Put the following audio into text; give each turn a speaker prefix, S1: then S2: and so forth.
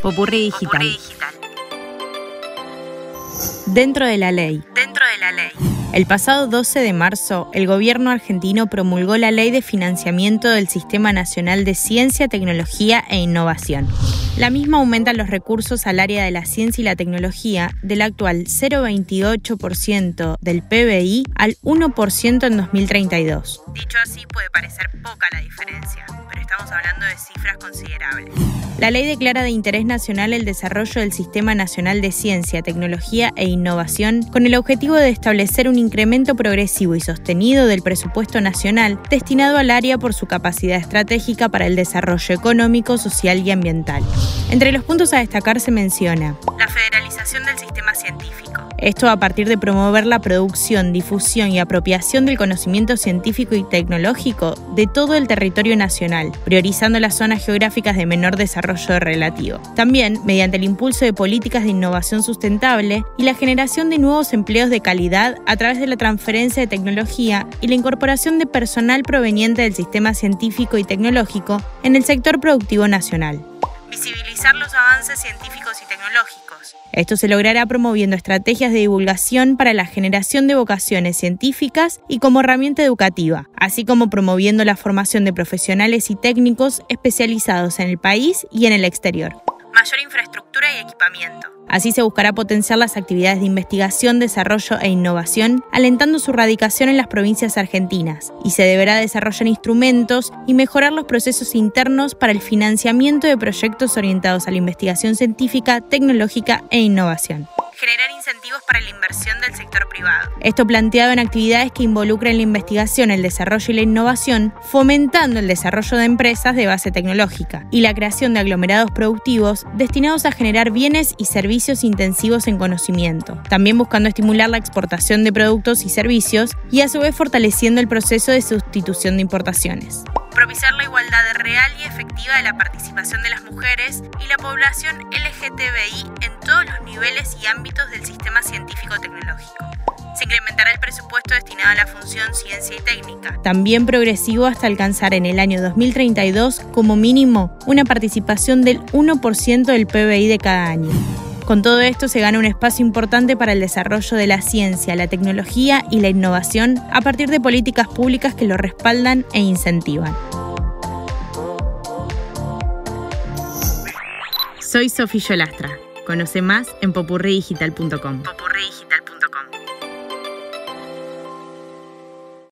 S1: Popurrí digital. Dentro de la ley.
S2: Dentro de la ley.
S1: El pasado 12 de marzo, el gobierno argentino promulgó la Ley de Financiamiento del Sistema Nacional de Ciencia, Tecnología e Innovación. La misma aumenta los recursos al área de la ciencia y la tecnología del actual 0,28% del PBI al 1% en 2032.
S2: Dicho así, puede parecer poca la diferencia, hablando de cifras considerables.
S1: La ley declara de interés nacional el desarrollo del Sistema Nacional de Ciencia, Tecnología e Innovación con el objetivo de establecer un incremento progresivo y sostenido del presupuesto nacional destinado al área por su capacidad estratégica para el desarrollo económico, social y ambiental. Entre los puntos a destacar se menciona
S2: la del sistema científico.
S1: Esto a partir de promover la producción, difusión y apropiación del conocimiento científico y tecnológico de todo el territorio nacional, priorizando las zonas geográficas de menor desarrollo relativo. También mediante el impulso de políticas de innovación sustentable y la generación de nuevos empleos de calidad a través de la transferencia de tecnología y la incorporación de personal proveniente del sistema científico y tecnológico en el sector productivo nacional.
S2: Visibilizar los avances científicos y tecnológicos.
S1: Esto se logrará promoviendo estrategias de divulgación para la generación de vocaciones científicas y como herramienta educativa, así como promoviendo la formación de profesionales y técnicos especializados en el país y en el exterior.
S2: Mayor infraestructura y equipamiento.
S1: Así se buscará potenciar las actividades de investigación, desarrollo e innovación, alentando su radicación en las provincias argentinas, y se deberá desarrollar instrumentos y mejorar los procesos internos para el financiamiento de proyectos orientados a la investigación científica, tecnológica e innovación
S2: generar para la inversión del sector privado.
S1: Esto planteado en actividades que involucren la investigación, el desarrollo y la innovación, fomentando el desarrollo de empresas de base tecnológica y la creación de aglomerados productivos destinados a generar bienes y servicios intensivos en conocimiento, también buscando estimular la exportación de productos y servicios y a su vez fortaleciendo el proceso de sustitución de importaciones
S2: propiciar la igualdad real y efectiva de la participación de las mujeres y la población LGTBI en todos los niveles y ámbitos del sistema científico-tecnológico. Se incrementará el presupuesto destinado a la función ciencia y técnica.
S1: También progresivo hasta alcanzar en el año 2032 como mínimo una participación del 1% del PBI de cada año. Con todo esto se gana un espacio importante para el desarrollo de la ciencia, la tecnología y la innovación a partir de políticas públicas que lo respaldan e incentivan. Soy Sofía Yolastra. Conoce más en popurridigital.com.